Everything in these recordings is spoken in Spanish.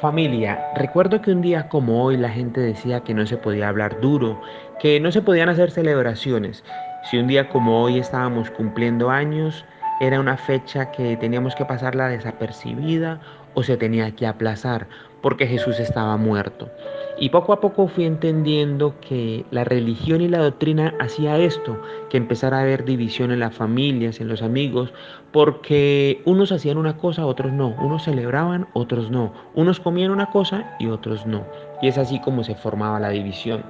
Familia, recuerdo que un día como hoy la gente decía que no se podía hablar duro, que no se podían hacer celebraciones. Si un día como hoy estábamos cumpliendo años, era una fecha que teníamos que pasarla desapercibida o se tenía que aplazar porque Jesús estaba muerto. Y poco a poco fui entendiendo que la religión y la doctrina hacía esto, que empezara a haber división en las familias, en los amigos, porque unos hacían una cosa, otros no, unos celebraban, otros no, unos comían una cosa y otros no. Y es así como se formaba la división.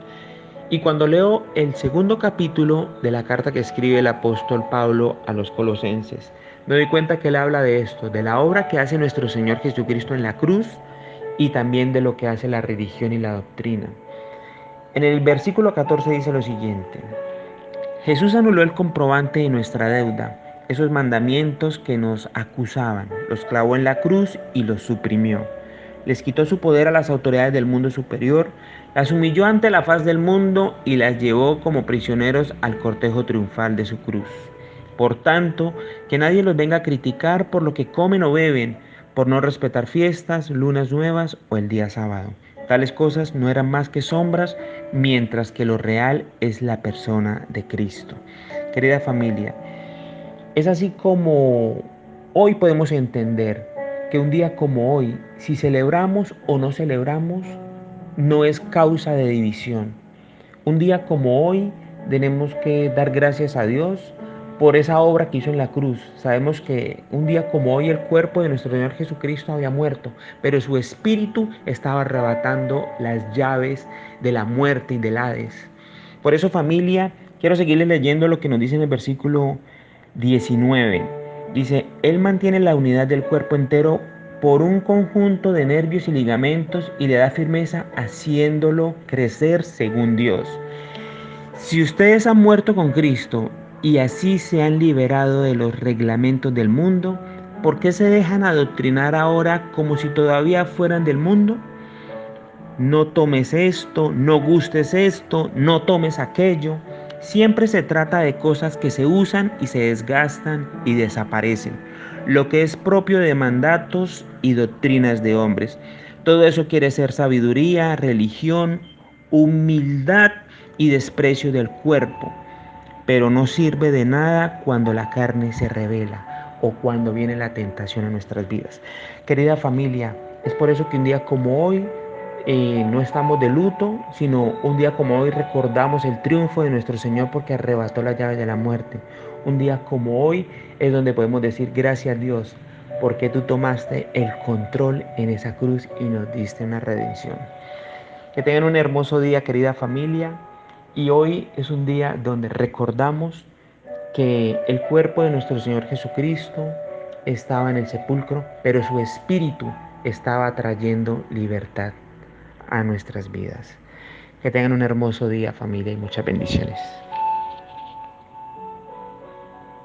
Y cuando leo el segundo capítulo de la carta que escribe el apóstol Pablo a los colosenses, me doy cuenta que él habla de esto, de la obra que hace nuestro Señor Jesucristo en la cruz y también de lo que hace la religión y la doctrina. En el versículo 14 dice lo siguiente, Jesús anuló el comprobante de nuestra deuda, esos mandamientos que nos acusaban, los clavó en la cruz y los suprimió les quitó su poder a las autoridades del mundo superior, las humilló ante la faz del mundo y las llevó como prisioneros al cortejo triunfal de su cruz. Por tanto, que nadie los venga a criticar por lo que comen o beben, por no respetar fiestas, lunas nuevas o el día sábado. Tales cosas no eran más que sombras, mientras que lo real es la persona de Cristo. Querida familia, es así como hoy podemos entender que un día como hoy, si celebramos o no celebramos, no es causa de división. Un día como hoy tenemos que dar gracias a Dios por esa obra que hizo en la cruz. Sabemos que un día como hoy el cuerpo de nuestro Señor Jesucristo había muerto, pero su espíritu estaba arrebatando las llaves de la muerte y del Hades. Por eso familia, quiero seguirles leyendo lo que nos dice en el versículo 19. Dice, Él mantiene la unidad del cuerpo entero por un conjunto de nervios y ligamentos y le da firmeza haciéndolo crecer según Dios. Si ustedes han muerto con Cristo y así se han liberado de los reglamentos del mundo, ¿por qué se dejan adoctrinar ahora como si todavía fueran del mundo? No tomes esto, no gustes esto, no tomes aquello. Siempre se trata de cosas que se usan y se desgastan y desaparecen, lo que es propio de mandatos y doctrinas de hombres. Todo eso quiere ser sabiduría, religión, humildad y desprecio del cuerpo, pero no sirve de nada cuando la carne se revela o cuando viene la tentación a nuestras vidas. Querida familia, es por eso que un día como hoy eh, no estamos de luto, sino un día como hoy recordamos el triunfo de nuestro Señor porque arrebató la llave de la muerte. Un día como hoy es donde podemos decir gracias a Dios porque tú tomaste el control en esa cruz y nos diste una redención. Que tengan un hermoso día, querida familia. Y hoy es un día donde recordamos que el cuerpo de nuestro Señor Jesucristo estaba en el sepulcro, pero su espíritu estaba trayendo libertad a nuestras vidas. Que tengan un hermoso día familia y muchas bendiciones.